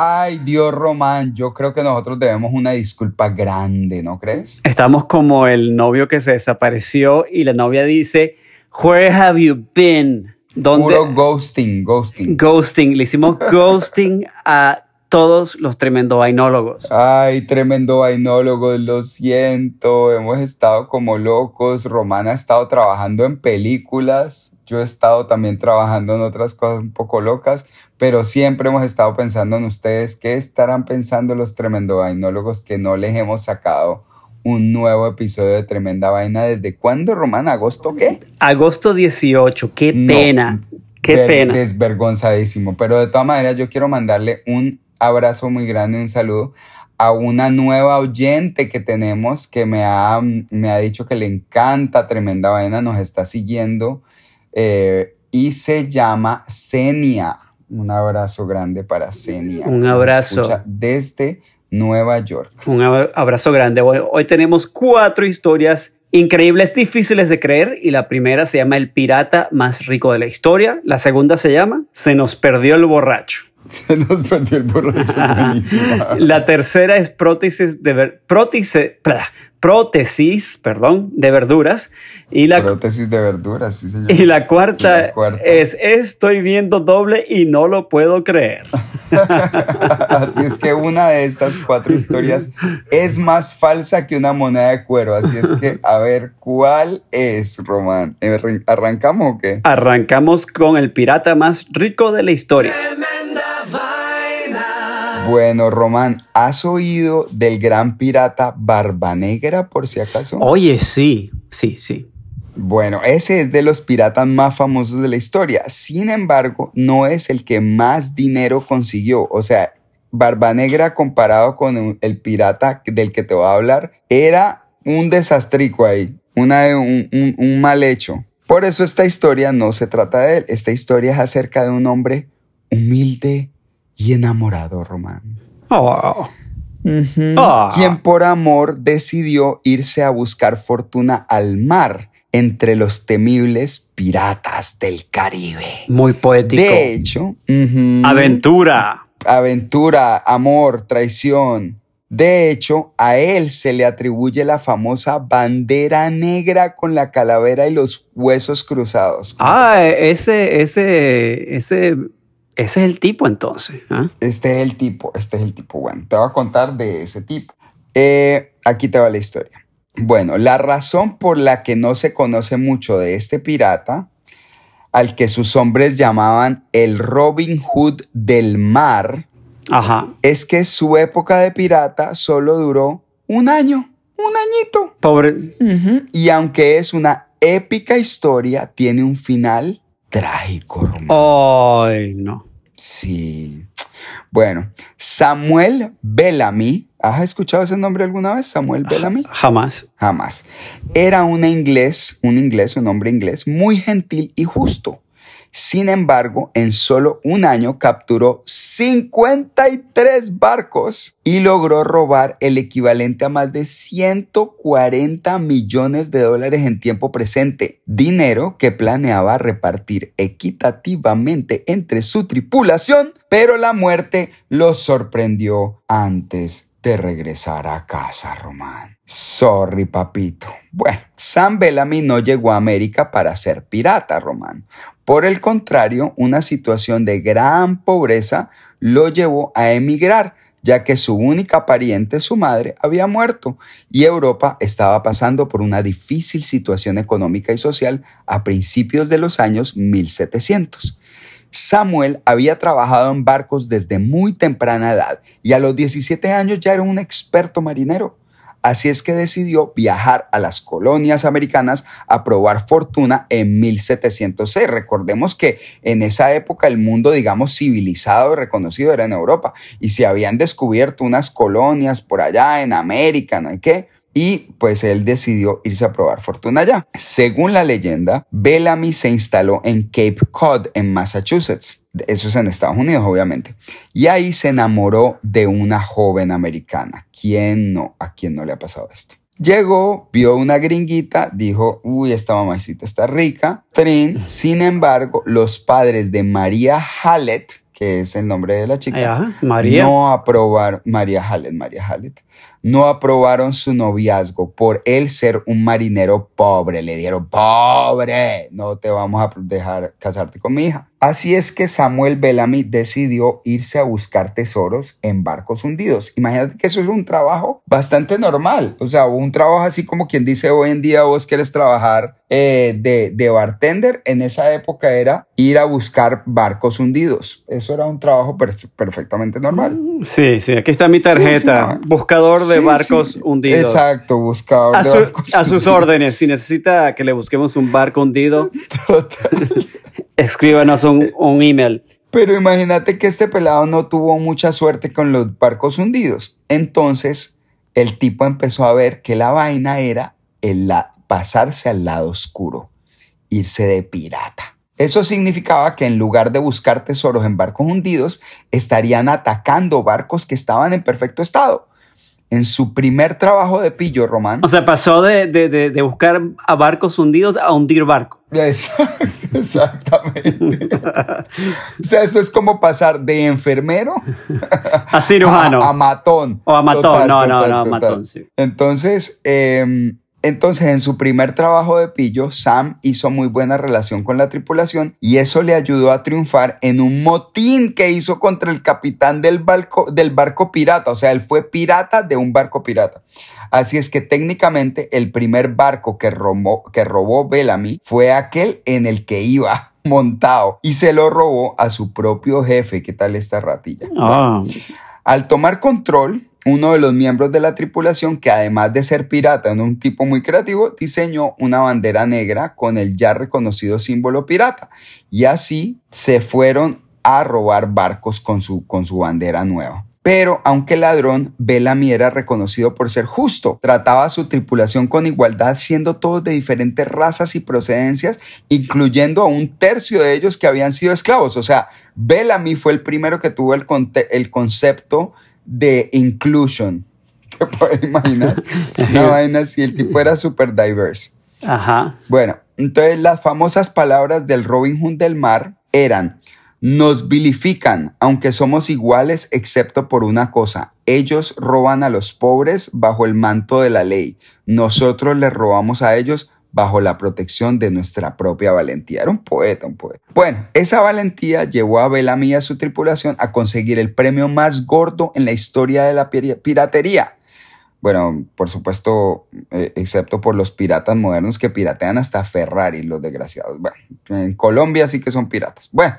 Ay, Dios, Román, yo creo que nosotros debemos una disculpa grande, ¿no crees? Estamos como el novio que se desapareció y la novia dice, Where have you been? ¿Dónde? Puro ghosting, ghosting. Ghosting, le hicimos ghosting a todos los tremendo vainólogos. Ay, tremendo vainólogo, lo siento, hemos estado como locos. Román ha estado trabajando en películas, yo he estado también trabajando en otras cosas un poco locas, pero siempre hemos estado pensando en ustedes. ¿Qué estarán pensando los tremendo vainólogos que no les hemos sacado? un nuevo episodio de Tremenda Vaina. ¿Desde cuándo, Román? ¿Agosto qué? Agosto 18, qué pena. Qué pena. Desvergonzadísimo. Pero de todas maneras, yo quiero mandarle un abrazo muy grande, un saludo a una nueva oyente que tenemos que me ha, me ha dicho que le encanta Tremenda Vaina, nos está siguiendo eh, y se llama Senia. Un abrazo grande para Senia. Un abrazo. Desde Nueva York. Un abrazo grande. Hoy tenemos cuatro historias increíbles, difíciles de creer. Y la primera se llama El pirata más rico de la historia. La segunda se llama Se nos perdió el borracho. Se nos perdió el borracho. la tercera es prótesis de ver, prótesis, perdón, de verduras. Y la, prótesis de verduras, sí señor. Y la, cuarta es estoy viendo doble y no lo puedo creer. así es que una de estas cuatro historias es más falsa que una moneda de cuero. Así es que, a ver, ¿cuál es, Román? ¿Arrancamos o qué? Arrancamos con el pirata más rico de la historia. Bueno, Román, ¿has oído del gran pirata Barba Negra por si acaso? Oye, sí, sí, sí. Bueno, ese es de los piratas más famosos de la historia. Sin embargo, no es el que más dinero consiguió. O sea, Barba Negra comparado con el pirata del que te voy a hablar, era un desastrico ahí, una, un, un mal hecho. Por eso esta historia no se trata de él. Esta historia es acerca de un hombre humilde y enamorado, Román. Oh. Quien por amor decidió irse a buscar fortuna al mar entre los temibles piratas del Caribe. Muy poético. De hecho, aventura. Aventura, amor, traición. De hecho, a él se le atribuye la famosa bandera negra con la calavera y los huesos cruzados. Ah, ese, ese, ese ese es el tipo entonces. ¿ah? Este es el tipo, este es el tipo. Bueno, te voy a contar de ese tipo. Eh, aquí te va la historia. Bueno, la razón por la que no se conoce mucho de este pirata, al que sus hombres llamaban el Robin Hood del mar, es que su época de pirata solo duró un año, un añito. Pobre. Y aunque es una épica historia, tiene un final trágico. Ay, no. Sí. Bueno, Samuel Bellamy, ¿has escuchado ese nombre alguna vez? Samuel Bellamy. Jamás. Jamás. Era un inglés, un inglés, un hombre inglés muy gentil y justo. Sin embargo, en solo un año capturó 53 barcos y logró robar el equivalente a más de 140 millones de dólares en tiempo presente, dinero que planeaba repartir equitativamente entre su tripulación, pero la muerte los sorprendió antes de regresar a casa, Román. Sorry, papito. Bueno, Sam Bellamy no llegó a América para ser pirata, Román. Por el contrario, una situación de gran pobreza lo llevó a emigrar, ya que su única pariente, su madre, había muerto y Europa estaba pasando por una difícil situación económica y social a principios de los años 1700. Samuel había trabajado en barcos desde muy temprana edad y a los 17 años ya era un experto marinero. Así es que decidió viajar a las colonias americanas a probar fortuna en 1706. Recordemos que en esa época el mundo, digamos, civilizado y reconocido era en Europa y se habían descubierto unas colonias por allá en América, ¿no hay qué? Y pues él decidió irse a probar fortuna allá. Según la leyenda, Bellamy se instaló en Cape Cod, en Massachusetts. Eso es en Estados Unidos, obviamente. Y ahí se enamoró de una joven americana. ¿Quién no? ¿A quién no le ha pasado esto? Llegó, vio una gringuita, dijo, uy, esta mamacita está rica. Trin, sin embargo, los padres de María Hallett, que es el nombre de la chica, Ajá, María. no aprobaron, María Hallett, María Hallett, no aprobaron su noviazgo por él ser un marinero pobre. Le dieron, pobre, no te vamos a dejar casarte con mi hija. Así es que Samuel Bellamy decidió irse a buscar tesoros en barcos hundidos. Imagínate que eso es un trabajo bastante normal. O sea, un trabajo así como quien dice hoy en día vos quieres trabajar eh, de, de bartender. En esa época era ir a buscar barcos hundidos. Eso era un trabajo per- perfectamente normal. Sí, sí, aquí está mi tarjeta. Sí, sí. Buscador de Sí, barcos sí. hundidos. Exacto, buscador A, de su- barcos a sus hundidos. órdenes, si necesita que le busquemos un barco hundido, Total. escríbanos un, un email. Pero imagínate que este pelado no tuvo mucha suerte con los barcos hundidos. Entonces, el tipo empezó a ver que la vaina era el la- pasarse al lado oscuro, irse de pirata. Eso significaba que en lugar de buscar tesoros en barcos hundidos, estarían atacando barcos que estaban en perfecto estado. En su primer trabajo de pillo, Román. O sea, pasó de, de- de- de buscar a barcos hundidos a hundir barco. Exacto, exactamente. o sea, eso es como pasar de enfermero A cirujano. a, a matón. O a matón, Total, no, no, no, total. matón, sí. Entonces, eh, entonces, en su primer trabajo de pillo, Sam hizo muy buena relación con la tripulación y eso le ayudó a triunfar en un motín que hizo contra el capitán del barco, del barco pirata. O sea, él fue pirata de un barco pirata. Así es que técnicamente el primer barco que robó, que robó Bellamy fue aquel en el que iba montado y se lo robó a su propio jefe. ¿Qué tal esta ratilla? Ah, Al tomar control, uno de los miembros de la tripulación, que además de ser pirata, un tipo muy creativo, diseñó una bandera negra con el ya reconocido símbolo pirata. Y así se fueron a robar barcos con su, con su bandera nueva. Pero aunque ladrón, Bellamy era reconocido por ser justo. Trataba a su tripulación con igualdad, siendo todos de diferentes razas y procedencias, incluyendo a un tercio de ellos que habían sido esclavos. O sea, Bellamy fue el primero que tuvo el, el concepto de inclusion. ¿Te puedes imaginar? Una vaina así, el tipo era super diverse. ajá. Bueno, entonces las famosas palabras del Robin Hood del mar eran, nos vilifican, aunque somos iguales excepto por una cosa, ellos roban a los pobres bajo el manto de la ley, nosotros les robamos a ellos bajo la protección de nuestra propia valentía. Era un poeta, un poeta. Bueno, esa valentía llevó a Bellamy y a su tripulación a conseguir el premio más gordo en la historia de la pir- piratería. Bueno, por supuesto, eh, excepto por los piratas modernos que piratean hasta Ferrari, los desgraciados. Bueno, en Colombia sí que son piratas. Bueno,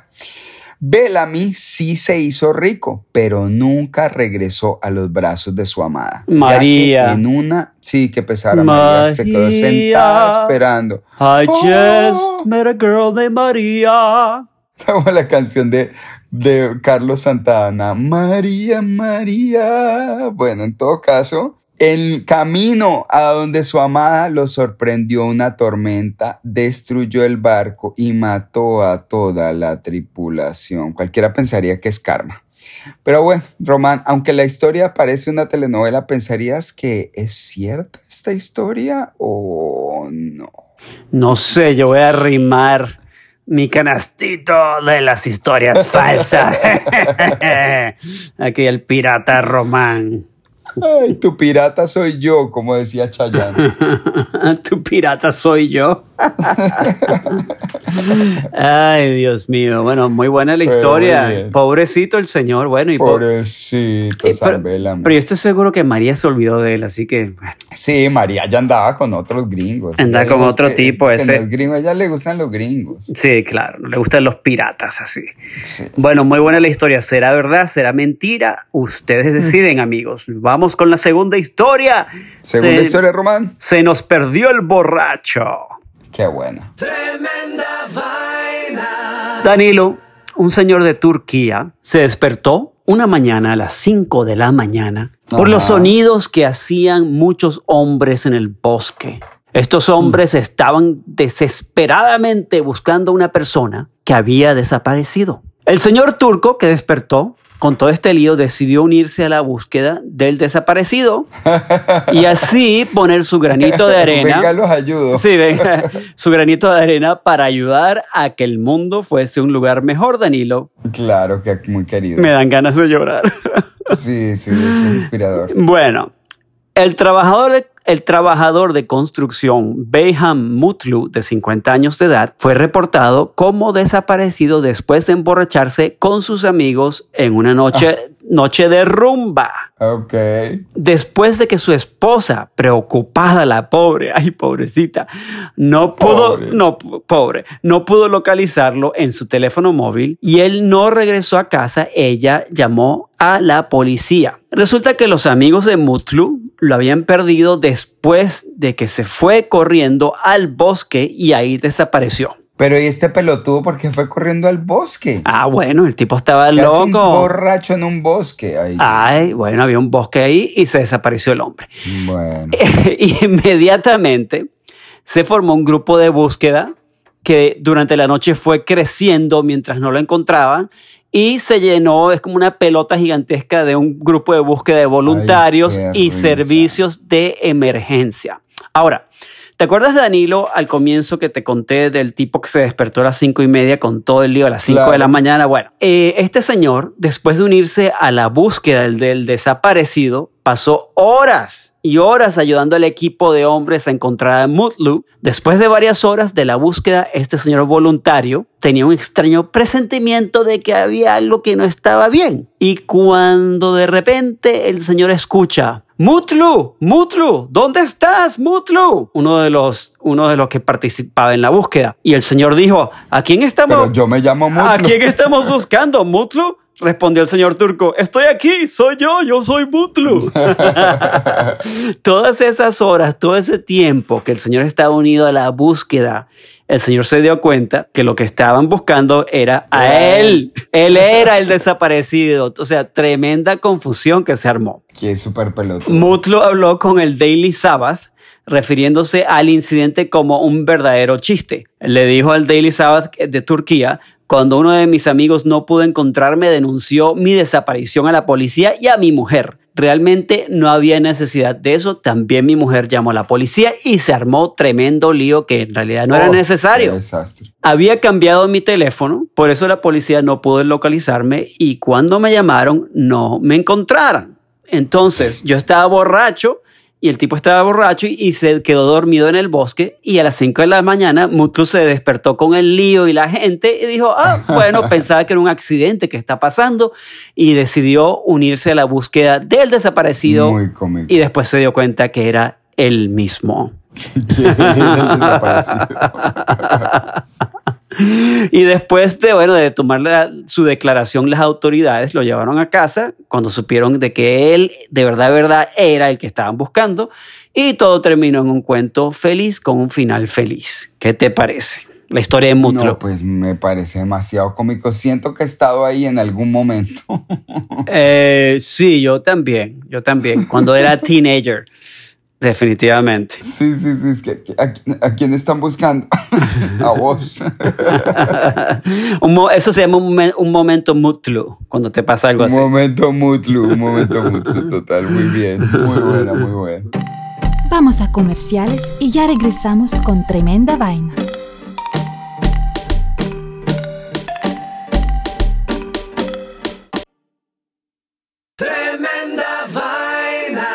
Bellamy sí se hizo rico, pero nunca regresó a los brazos de su amada. María. en una, sí, que pesara María. Se quedó María. sentada esperando. I Oh. just met a girl named María. Como la canción de, de Carlos Santana. María, María. Bueno, en todo caso, el camino a donde su amada lo sorprendió una tormenta, destruyó el barco y mató a toda la tripulación. Cualquiera pensaría que es karma. Pero bueno, Román, aunque la historia parece una telenovela, ¿pensarías que es cierta esta historia o no? No sé, yo voy a rimar mi canastito de las historias falsas. Aquí el pirata Román. Ay, tu pirata soy yo, como decía Chayanne. tu pirata soy yo. Ay, Dios mío. Bueno, muy buena la Pero historia. Pobrecito el señor. Bueno, y po- Pobrecito, eh, pero, San Bellamy. pero yo estoy seguro que María se olvidó de él, así que bueno, Sí, María ya andaba con otros gringos. Andaba con otro gusta- tipo, ese. no es gringo, a ella le gustan los gringos. sí, claro, no le gustan los piratas así. Sí. Bueno, muy buena la historia. ¿Será verdad? ¿Será mentira? Ustedes deciden, amigos. Vamos con la segunda historia. Segunda se, historia, Román. Se nos perdió el borracho. Qué buena. Danilo, un señor de Turquía, se despertó una mañana a las 5 de la mañana por Ajá. los sonidos que hacían muchos hombres en el bosque. Estos hombres estaban desesperadamente buscando a una persona que había desaparecido. El señor turco que despertó con todo este lío, decidió unirse a la búsqueda del desaparecido y así poner su granito de arena. venga, los ayudo. Sí, venga, su granito de arena para ayudar a que el mundo fuese un lugar mejor, Danilo. Claro, que muy querido. Me dan ganas de llorar. Sí, sí, es inspirador. Bueno, el trabajador el trabajador de construcción Beham Mutlu, de 50 años de edad, fue reportado como desaparecido después de emborracharse con sus amigos en una noche, ah. Noche de rumba. Ok. Después de que su esposa, preocupada, la pobre, ay pobrecita, no pudo, no, pobre, no pudo localizarlo en su teléfono móvil y él no regresó a casa, ella llamó a la policía. Resulta que los amigos de Mutlu lo habían perdido después de que se fue corriendo al bosque y ahí desapareció. Pero ¿y este pelotudo por qué fue corriendo al bosque? Ah, bueno, el tipo estaba loco. Un borracho en un bosque. Ahí. Ay, bueno, había un bosque ahí y se desapareció el hombre. Bueno. Inmediatamente se formó un grupo de búsqueda que durante la noche fue creciendo mientras no lo encontraban y se llenó, es como una pelota gigantesca de un grupo de búsqueda de voluntarios y servicios de emergencia. Ahora, ¿Te acuerdas, Danilo, al comienzo que te conté del tipo que se despertó a las cinco y media con todo el lío a las cinco de la mañana? Bueno, eh, este señor, después de unirse a la búsqueda del, desaparecido, pasó horas y horas ayudando al equipo de hombres a encontrar a Mutlu. Después de varias horas de la búsqueda, este señor voluntario tenía un extraño presentimiento de que había algo que no estaba bien. Y cuando de repente el señor escucha Mutlu, Mutlu, ¿dónde estás, Mutlu? Uno de los, uno de los que participaba en la búsqueda. Y el señor dijo, ¿a quién estamos? yo me llamo Mutlu. ¿A quién estamos buscando, Mutlu? Respondió el señor turco, estoy aquí, soy yo, yo soy Mutlu. Todas esas horas, todo ese tiempo que el señor estaba unido a la búsqueda el señor se dio cuenta que lo que estaban buscando era a él. Él era el desaparecido. O sea, tremenda confusión que se armó. Qué súper pelotudo. Mutlu habló con el Daily Sabbath refiriéndose al incidente como un verdadero chiste. Le dijo al Daily Sabbath de Turquía, cuando uno de mis amigos no pudo encontrarme, denunció mi desaparición a la policía y a mi mujer. Realmente no había necesidad de eso. También mi mujer llamó a la policía y se armó tremendo lío que en realidad no era oh, necesario. Desastre. Había cambiado mi teléfono, por eso la policía no pudo localizarme y cuando me llamaron no me encontraron. Entonces yo estaba borracho y el tipo estaba borracho y, se quedó dormido en el bosque y a las 5 de la mañana Mutlu se despertó con el lío y la gente y dijo, ah, bueno, pensaba que era un accidente que está pasando y decidió unirse a la búsqueda del desaparecido Muy y después se dio cuenta que era él mismo. Y después de, bueno, de tomar su declaración, las autoridades lo llevaron a casa cuando supieron de que él de verdad, verdad era el que estaban buscando y todo terminó en un cuento feliz con un final feliz. ¿Qué te parece? La historia de Mutlu. No, pues me parece demasiado cómico. Siento que he estado ahí en algún momento. Eh, sí, yo también. Yo también. Cuando era teenager. Definitivamente. Sí, sí, sí. Es que, ¿a, quién están buscando? a vos. Eso se llama un, momento mutlu, cuando te pasa algo así. Un momento mutlu, un momento mutlu, total. Muy bien. Muy buena, muy buena. Vamos a comerciales y ya regresamos con tremenda vaina. Tremenda vaina.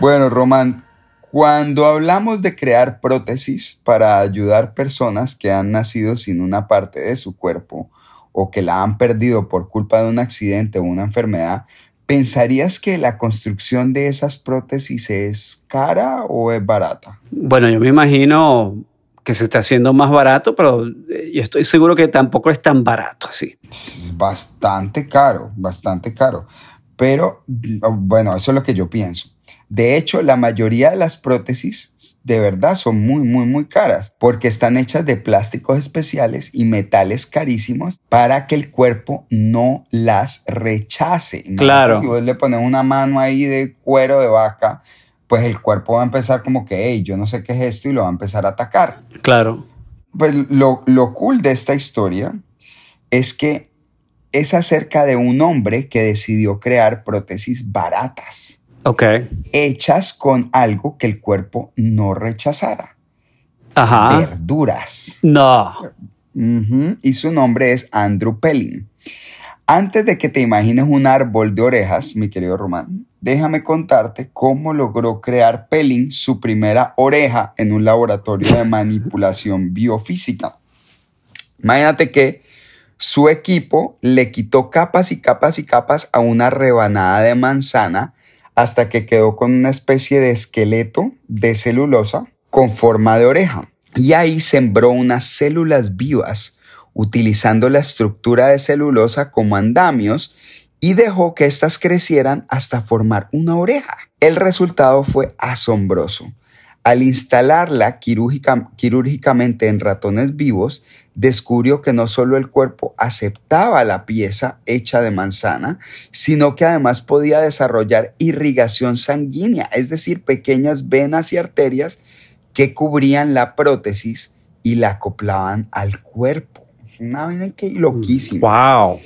Bueno, Román, cuando hablamos de crear prótesis para ayudar personas que han nacido sin una parte de su cuerpo o que la han perdido por culpa de un accidente o una enfermedad, ¿pensarías que la construcción de esas prótesis es cara o es barata? Bueno, yo me imagino que se está haciendo más barato, pero eh, yo estoy seguro que tampoco es tan barato así. Es bastante caro, bastante caro. Pero bueno, eso es lo que yo pienso. De hecho, la mayoría de las prótesis de verdad son muy, muy, muy caras porque están hechas de plásticos especiales y metales carísimos para que el cuerpo no las rechace. Claro. Si vos le pones una mano ahí de cuero de vaca, pues el cuerpo va a empezar como que, hey, yo no sé qué es esto y lo va a empezar a atacar. Claro. Pues lo, lo cool de esta historia es que es acerca de un hombre que decidió crear prótesis baratas. Ok. Hechas con algo que el cuerpo no rechazara. Ajá. Verduras. No. Y su nombre es Andrew Pelling. Antes de que te imagines un árbol de orejas, mi querido Román, déjame contarte cómo logró crear Pelling su primera oreja en un laboratorio de manipulación biofísica. Imagínate que su equipo le quitó capas y capas y capas a una rebanada de manzana hasta que quedó con una especie de esqueleto de celulosa con forma de oreja. Y ahí sembró unas células vivas utilizando la estructura de celulosa como andamios y dejó que éstas crecieran hasta formar una oreja. El resultado fue asombroso. Al instalarla quirúrgicamente en ratones vivos, descubrió que no solo el cuerpo aceptaba la pieza hecha de manzana, sino que además podía desarrollar irrigación sanguínea, es decir, pequeñas venas y arterias que cubrían la prótesis y la acoplaban al cuerpo. Es una vaina que loquísima. ¡Wow!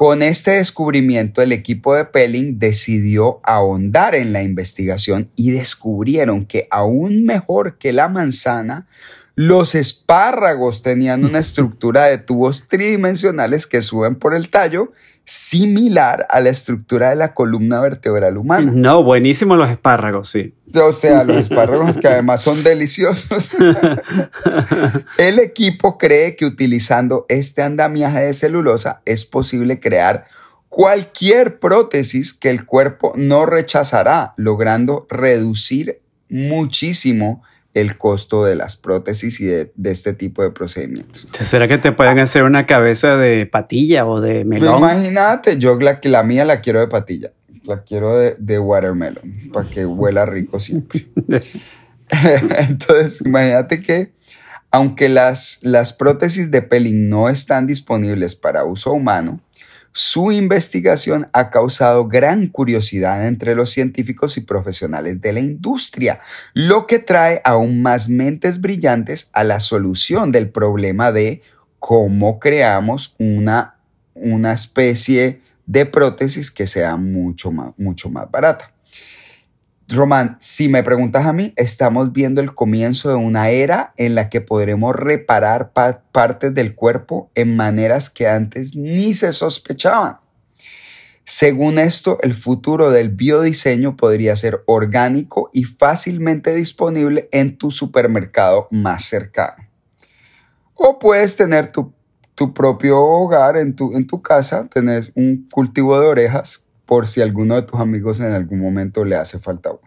Con este descubrimiento, el equipo de Pelling decidió ahondar en la investigación y descubrieron que aún mejor que la manzana, los espárragos tenían una estructura de tubos tridimensionales que suben por el tallo similar a la estructura de la columna vertebral humana. No, buenísimos los espárragos, sí. O sea, los espárragos que además son deliciosos. el equipo cree que utilizando este andamiaje de celulosa es posible crear cualquier prótesis que el cuerpo no rechazará, logrando reducir muchísimo el costo de las prótesis y de, este tipo de procedimientos. ¿Será que te pueden hacer una cabeza de patilla o de melón? Imagínate, yo la, la mía la quiero de patilla, la quiero de, de watermelon, para que huela rico siempre. Entonces, imagínate que aunque las, las prótesis de peling no están disponibles para uso humano, su investigación ha causado gran curiosidad entre los científicos y profesionales de la industria, lo que trae aún más mentes brillantes a la solución del problema de cómo creamos una, una especie de prótesis que sea mucho más, mucho más barata. Román, si me preguntas a mí, estamos viendo el comienzo de una era en la que podremos reparar partes del cuerpo en maneras que antes ni se sospechaban. Según esto, el futuro del biodiseño podría ser orgánico y fácilmente disponible en tu supermercado más cercano. O puedes tener tu, propio hogar en tu, en tu casa, tener un cultivo de orejas por si alguno de tus amigos en algún momento le hace falta uno.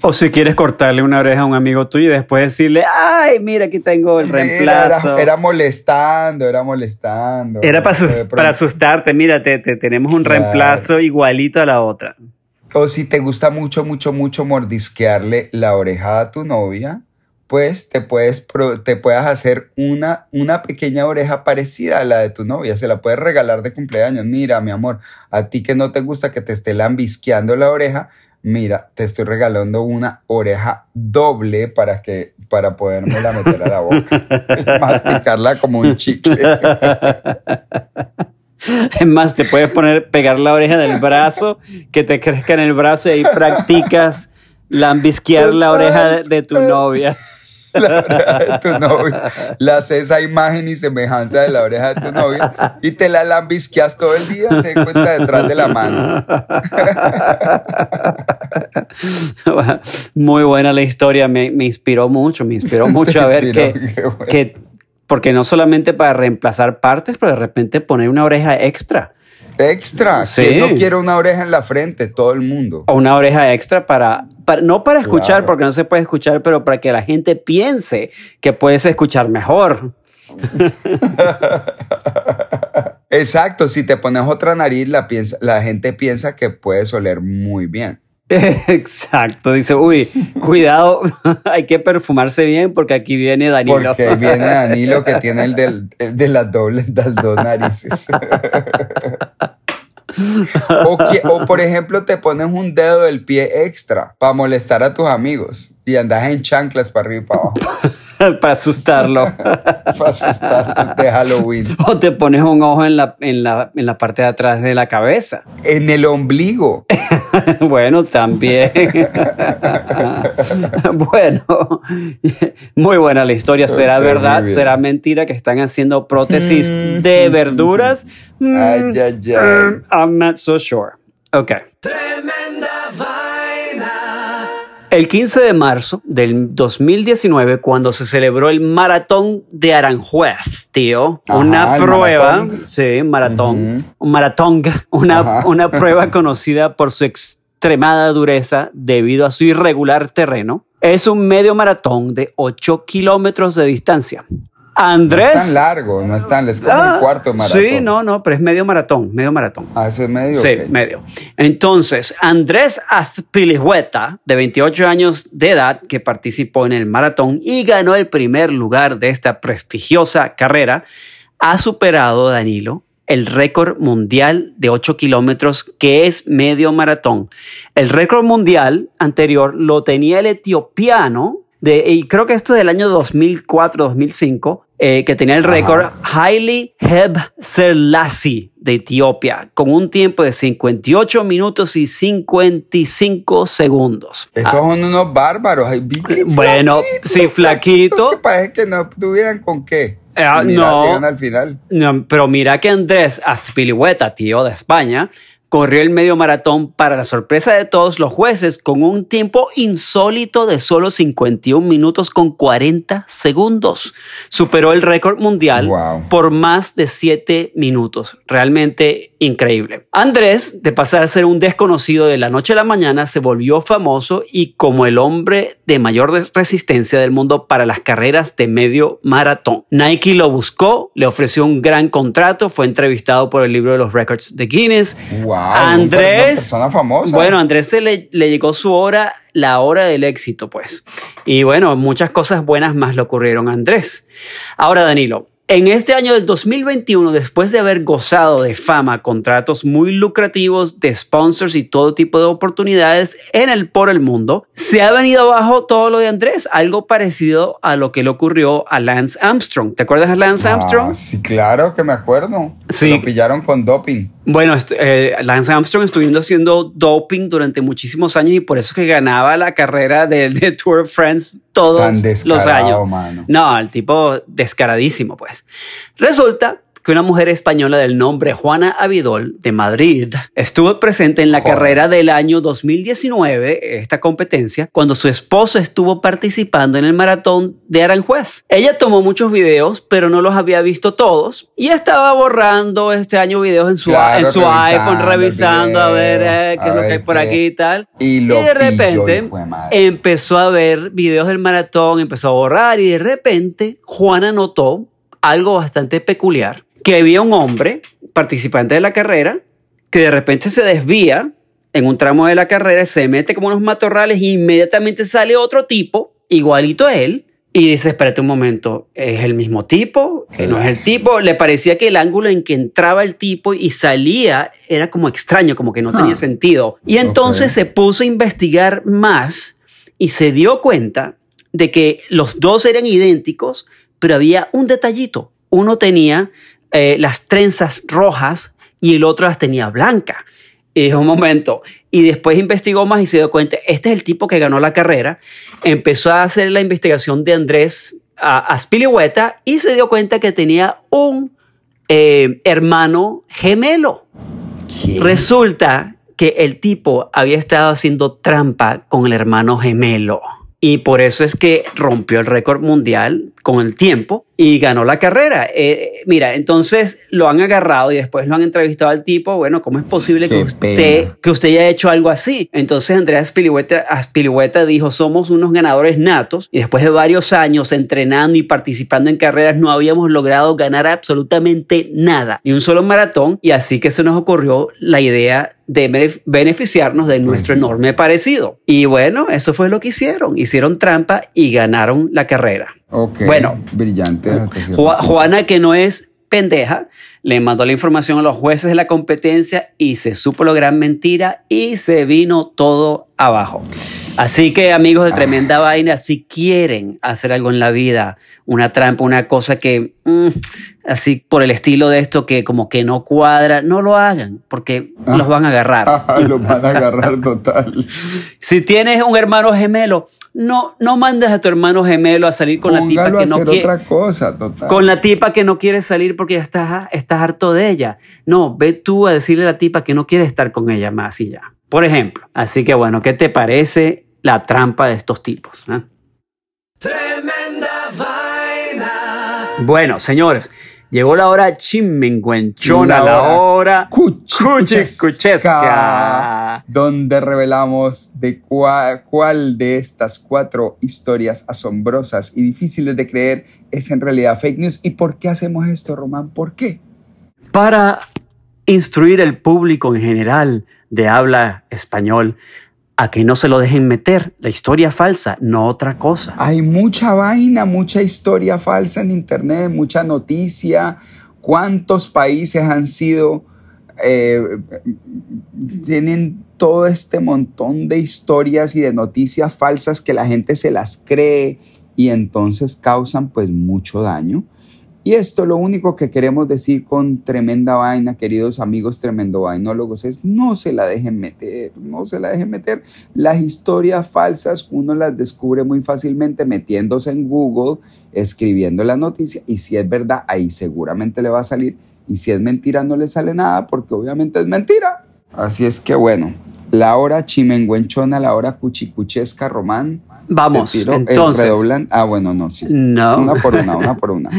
O si quieres cortarle una oreja a un amigo tuyo y después decirle, ay, mira, aquí tengo el reemplazo. Era, molestando, era molestando. Era para, asustarte, mira, te, tenemos un reemplazo igualito a la otra. O si te gusta mucho, mucho, mucho mordisquearle la oreja a tu novia, pues te puedes, te puedas hacer una, una pequeña oreja parecida a la de tu novia. Se la puedes regalar de cumpleaños. Mira, mi amor, a ti que no te gusta que te esté lambisqueando la oreja, mira, te estoy regalando una oreja doble para que para la meter a la boca y masticarla como un chicle. Es más, te puedes poner, pegar la oreja del brazo, que te crezca en el brazo y ahí practicas lambisquear la oreja de tu novia la oreja de tu novia. Le haces esa imagen y semejanza de la oreja de tu novia y te la lambisqueas todo el día, se cuenta detrás de la mano. Muy buena la historia, me, inspiró mucho, me inspiró mucho a ver que, porque no solamente para reemplazar partes, pero de repente poner una oreja extra. Extra. Sí. no quiere una oreja en la frente? Todo el mundo. O una oreja extra para, no para escuchar, porque no se puede escuchar, pero para que la gente piense que puedes escuchar mejor. Exacto, si te pones otra nariz, la, piensa, la gente piensa que puedes oler muy bien. Exacto, dice, uy, cuidado, hay que perfumarse bien porque aquí viene Danilo. Porque viene Danilo que tiene el, del, de las dobles, las dos narices. o, por ejemplo te pones un dedo del pie extra para molestar a tus amigos Y andas en chanclas para arriba y para abajo. para asustarlo. para asustarlo de Halloween. o te pones un ojo en la, en, la, en la parte de atrás de la cabeza. En el ombligo. bueno, también. bueno, muy buena la historia. ¿Será verdad? ¿Será mentira que están haciendo prótesis de verduras? Ay, ay, ay. Mm, I'm not so sure. Ok. El 15 de marzo del 2019, cuando se celebró el maratón de Aranjuez, tío, Ajá, una prueba, maratón. sí, maratón, maratón, una, una prueba conocida por su extremada dureza debido a su irregular terreno, es un medio maratón de 8 kilómetros de distancia. No Andrés. es tan largo, no es tan, es como Ah, un cuarto maratón. Sí, no, no, pero es medio maratón, medio maratón. Ah, eso es medio. Sí, medio. Entonces, Andrés Azpilicueta, de 28 años de edad, que participó en el maratón y ganó el primer lugar de esta prestigiosa carrera, ha superado, Danilo, el récord mundial de 8 kilómetros, que es medio maratón. El récord mundial anterior lo tenía el etiopiano, de, y creo que esto es del año 2004-2005, eh, que tenía el récord Haile Heb Selassie de Etiopía, con un tiempo de 58 minutos y 55 segundos. Esos son unos bárbaros. vi- Bueno, sí, flaquito. Que parece que no tuvieran con qué. Ah, Y mira, no. al final. No, pero mira que Andrés Azpilicueta, tío de España, corrió el medio maratón para la sorpresa de todos los jueces con un tiempo insólito de solo 51 minutos con 40 segundos. Superó el récord mundial Wow. por más de 7 minutos. Realmente increíble. Andrés, de pasar a ser un desconocido de la noche a la mañana, se volvió famoso y como el hombre de mayor resistencia del mundo para las carreras de medio maratón. Nike lo buscó, le ofreció un gran contrato, fue entrevistado por el libro de los Records de Guinness. Wow. Andrés, Una persona famosa. bueno, Andrés se le, le llegó su hora, la hora del éxito, pues. Y bueno, muchas cosas buenas más le ocurrieron a Andrés. Ahora, Danilo, en este año del 2021, después de haber gozado de fama, contratos muy lucrativos de sponsors y todo tipo de oportunidades en el por el mundo, se ha venido abajo todo lo de Andrés, algo parecido a lo que le ocurrió a Lance Armstrong. ¿Te acuerdas de Lance Ah, Armstrong? sí, claro que me acuerdo. Sí. Lo pillaron con doping. Bueno, eh, Lance Armstrong estuvo haciendo doping durante muchísimos años y por eso es que ganaba la carrera de, de Tour de France todos Tan los años. mano. No, el tipo descaradísimo, pues. Resulta que una mujer española del nombre Juana Avidol de Madrid estuvo presente en la Joder. carrera del año 2019, esta competencia, cuando su esposo estuvo participando en el maratón de Aranjuez. Ella tomó muchos videos, pero no los había visto todos y estaba borrando este año videos en su, Claro, en su revisando iPhone, revisando a ver eh, qué a es lo que hay por qué. aquí y tal. Y lo y de repente empezó a ver videos del maratón, empezó a borrar y de repente Juana notó algo bastante peculiar, que había un hombre participante de la carrera que de repente se desvía en un tramo de la carrera, se mete como unos matorrales y inmediatamente sale otro tipo igualito a él y dice, espérate un momento, ¿es el mismo tipo? ¿Que no es el tipo? Le parecía que el ángulo en que entraba el tipo y salía era como extraño, como que no tenía Ah. sentido. Y entonces se puso a investigar más y se dio cuenta de que los dos eran idénticos, pero había un detallito. Uno tenía eh, las trenzas rojas y el otro las tenía blancas. Y dijo un momento, y después investigó más y se dio cuenta, este es el tipo que ganó la carrera. Empezó a hacer la investigación de Andrés a, Aspilicueta y se dio cuenta que tenía un eh, hermano gemelo. ¿Qué? Resulta que el tipo había estado haciendo trampa con el hermano gemelo. Y por eso es que rompió el récord mundial con el tiempo y ganó la carrera. Eh, mira, entonces lo han agarrado y después lo han entrevistado al tipo. Bueno, ¿cómo es posible que usted, que usted haya hecho algo así? Entonces Andrea Spilicueta, Spilicueta dijo, somos unos ganadores natos y después de varios años entrenando y participando en carreras no habíamos logrado ganar absolutamente nada, ni un solo maratón y así que se nos ocurrió la idea de benef- beneficiarnos de nuestro enorme parecido. Y bueno, eso fue lo que hicieron. Hicieron trampa y ganaron la carrera. Ok. Bueno. Brillante. Ju- punto. Juana, que no es pendeja, le mandó la información a los jueces de la competencia y se supo la gran mentira y se vino todo abajo. Así que amigos de Tremenda Vaina, si quieren hacer algo en la vida, una trampa, una cosa que, mm, así por el estilo de esto que como que no cuadra, no lo hagan porque los van a agarrar. los van a agarrar total. si tienes un hermano gemelo, no, no mandes a tu hermano gemelo a salir con la tipa que no quiere. otra cosa, total. Con la tipa que no quiere salir porque ya estás, estás harto de ella. No, ve tú a decirle a la tipa que no quiere estar con ella más y ya. Por ejemplo. Así que bueno, ¿qué te parece la trampa de estos tipos? Eh? Tremenda vaina. Bueno, señores. Llegó la hora chimenguenchona, la, hora cuchesca, donde revelamos de cuál, cuál de estas cuatro historias asombrosas y difíciles de creer es en realidad fake news. ¿Y por qué hacemos esto, Román? ¿Por qué? Para instruir al público en general de habla español a que no se lo dejen meter, la historia falsa, no otra cosa. Hay mucha vaina, mucha historia falsa en Internet, mucha noticia. ¿Cuántos países han sido, eh, tienen todo este montón de historias y de noticias falsas que la gente se las cree y entonces causan pues mucho daño? Y esto lo único que queremos decir con tremenda vaina, queridos amigos tremendo vainólogos, es no se la dejen meter, no se la dejen meter. Las historias falsas uno las descubre muy fácilmente metiéndose en Google, escribiendo la noticia y si es verdad, ahí seguramente le va a salir. Y si es mentira, no le sale nada porque obviamente es mentira. Así es que bueno, la hora chimenguenchona, la hora cuchicuchesca román Vamos, entonces. Ah, bueno, no, sí. No. Una por una, una por una.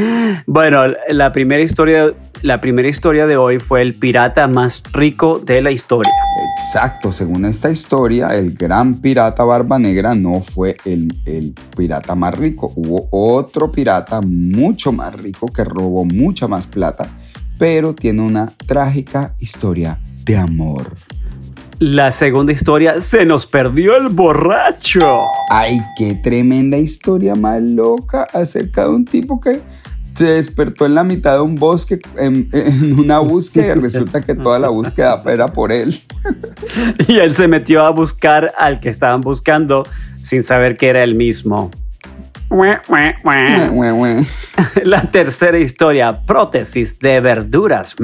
bueno, la primera, historia, la primera historia de hoy fue el pirata más rico de la historia. Exacto, según esta historia, el gran pirata Barba Negra no fue el, el pirata más rico. Hubo otro pirata mucho más rico que robó mucha más plata, pero tiene una trágica historia de amor. La segunda historia, se nos perdió el borracho. Ay, qué tremenda historia más loca acerca de un tipo que se despertó en la mitad de un bosque en, una búsqueda y resulta que toda la búsqueda era por él. Y él se metió a buscar al que estaban buscando sin saber que era el mismo. La tercera historia, prótesis de verduras.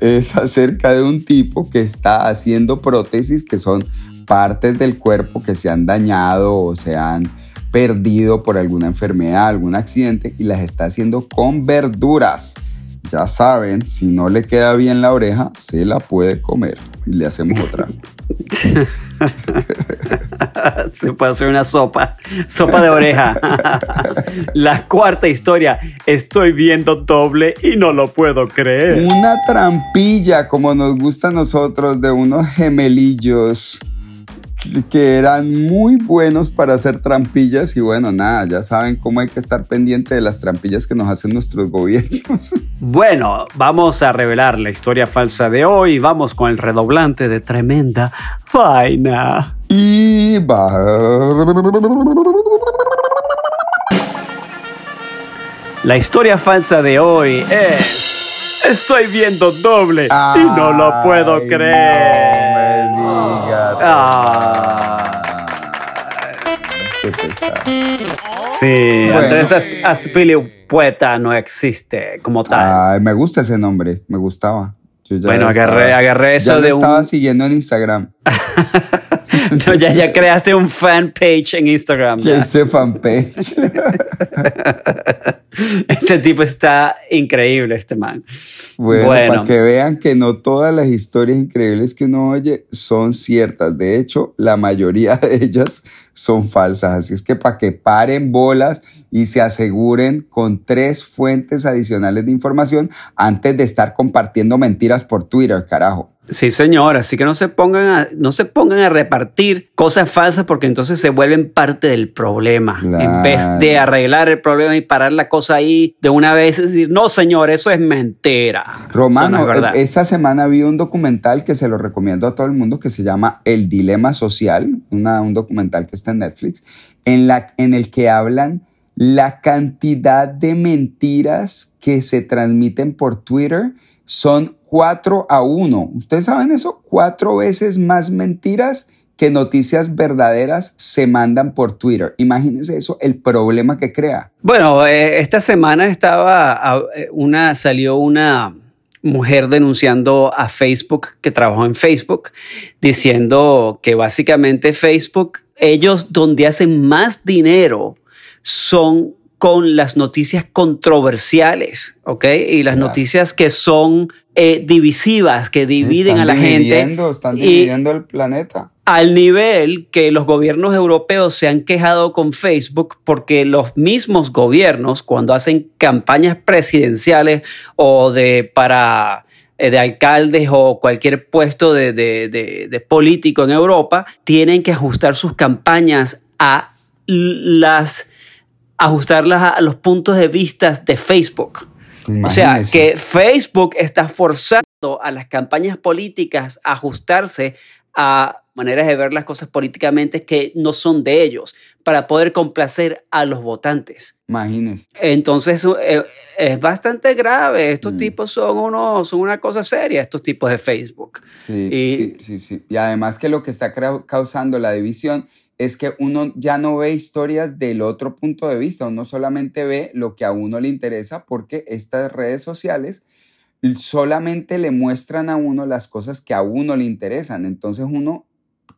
Es, acerca de un tipo que está haciendo prótesis que son partes del cuerpo que se han dañado o se han perdido por alguna enfermedad, algún accidente y las está haciendo con verduras. Ya saben, si no le queda bien la oreja, se la puede comer. Y le hacemos otra. se puede hacer una sopa. Sopa de oreja. la cuarta historia. Estoy viendo doble y no lo puedo creer. Una trampilla, como nos gusta a nosotros, de unos gemelillos que eran muy buenos para hacer trampillas y bueno, nada, ya saben cómo hay que estar pendiente de las trampillas que nos hacen nuestros gobiernos. Bueno, vamos a revelar la historia falsa de hoy, vamos con el redoblante de tremenda vaina. Y va... La historia falsa de hoy es... Estoy viendo doble y no lo puedo creer. No me digas. Ah. Sí, Andrés Azpilicueta no existe como tal. Me gusta ese nombre, me gustaba. bueno, agarré, agarré eso ya de estaba siguiendo en Instagram. no, ya, ya creaste un fanpage en Instagram. Ya ese fanpage. este tipo está increíble, este man. Bueno, para que vean que no todas las historias increíbles que uno oye son ciertas. De hecho, la mayoría de ellas son falsas. Así es que para que paren bolas y se aseguren con tres fuentes adicionales de información antes de estar compartiendo mentiras por Twitter, carajo. Sí, señor. Así que no se pongan a, no se pongan a repartir cosas falsas porque entonces se vuelven parte del problema. En vez de arreglar el problema y parar la cosa ahí de una vez y decir, no, señor, eso es mentira. Romano, esta semana vi un documental que se lo recomiendo a todo el mundo que se llama El Dilema Social, un documental que está en Netflix, en, la, en el que hablan la cantidad de mentiras que se transmiten por Twitter son 4 a 1. ¿Ustedes saben eso? Cuatro veces más mentiras que noticias verdaderas se mandan por Twitter. Imagínense eso, el problema que crea. Bueno, eh, esta semana estaba eh, una, salió una mujer denunciando a Facebook que trabajó en Facebook, diciendo que básicamente Facebook, ellos donde hacen más dinero son con las noticias controversiales, ¿ok? Y las noticias que son eh, divisivas, que dividen a la gente. Están dividiendo el planeta. Al nivel que los gobiernos europeos se han quejado con Facebook porque los mismos gobiernos, cuando hacen campañas presidenciales o de para eh, de alcaldes o cualquier puesto de, de político en Europa, tienen que ajustar sus campañas a las ajustarlas a los puntos de vista de Facebook. O sea, que Facebook está forzando a las campañas políticas a ajustarse a maneras de ver las cosas políticamente que no son de ellos, para poder complacer a los votantes. Imagínese. Entonces eh, es bastante grave. Estos mm. tipos son, uno, son una cosa seria, estos tipos de Facebook. Sí, sí, sí, sí. Y además que lo que está causando la división es que uno ya no ve historias del otro punto de vista, uno solamente ve lo que a uno le interesa porque estas redes sociales solamente le muestran a uno las cosas que a uno le interesan. Entonces uno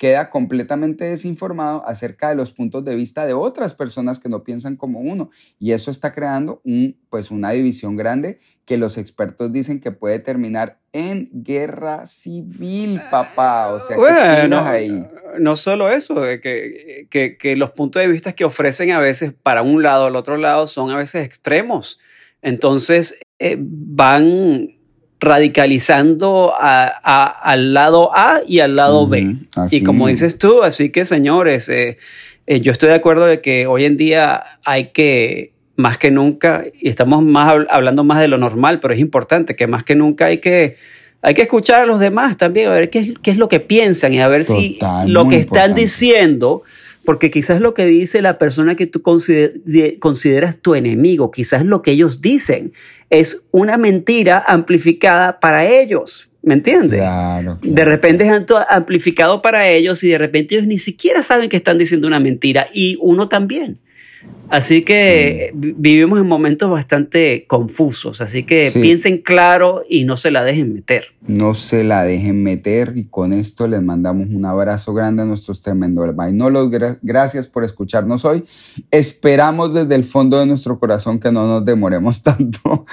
queda completamente desinformado acerca de los puntos de vista de otras personas que no piensan como uno. Y eso está creando un, pues una división grande que los expertos dicen que puede terminar en guerra civil, papá. O sea, bueno, ahí? no solo eso, que, que, que, los puntos de vista que ofrecen a veces para un lado o al otro lado son a veces extremos. Entonces eh, van radicalizando al lado A y al lado B. Y como dices tú, así que señores, eh, eh, yo estoy de acuerdo de que hoy en día hay que, más que nunca, y estamos más hablando más de lo normal, pero es importante que más que nunca hay que, hay que escuchar a los demás también, a ver qué, qué es lo que piensan y a ver si lo que están diciendo porque quizás lo que dice la persona que tú consideras tu enemigo, quizás lo que ellos dicen es una mentira amplificada para ellos. ¿Me entiendes? Claro, De repente es amplificado para ellos y de repente ellos ni siquiera saben que están diciendo una mentira y uno también. Así que vivimos en momentos bastante confusos, así que piensen claro y no se la dejen meter. No se la dejen meter y con esto les mandamos un abrazo grande a nuestros tremendos vainolos. Gracias por escucharnos hoy. Esperamos desde el fondo de nuestro corazón que no nos demoremos tanto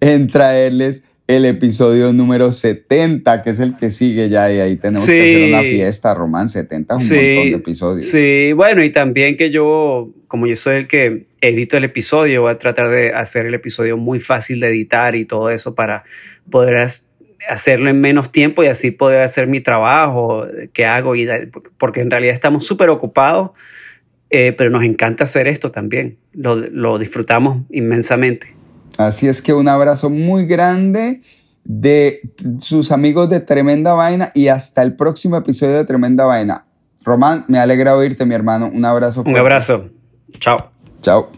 en traerles el episodio número 70, que es el que sigue ya, y ahí tenemos que hacer una fiesta, Román, 70 es un montón de episodios. Sí, bueno, y también que yo, como yo soy el que edito el episodio, voy a tratar de hacer el episodio muy fácil de editar y todo eso para poder hacerlo en menos tiempo y así poder hacer mi trabajo que hago, y, porque en realidad estamos súper ocupados, eh, pero nos encanta hacer esto también, lo, lo disfrutamos inmensamente. Así es que un abrazo muy grande de sus amigos de Tremenda Vaina y hasta el próximo episodio de Tremenda Vaina. Román, me alegra oírte, mi hermano. Un abrazo. Un abrazo. Chao. Chao.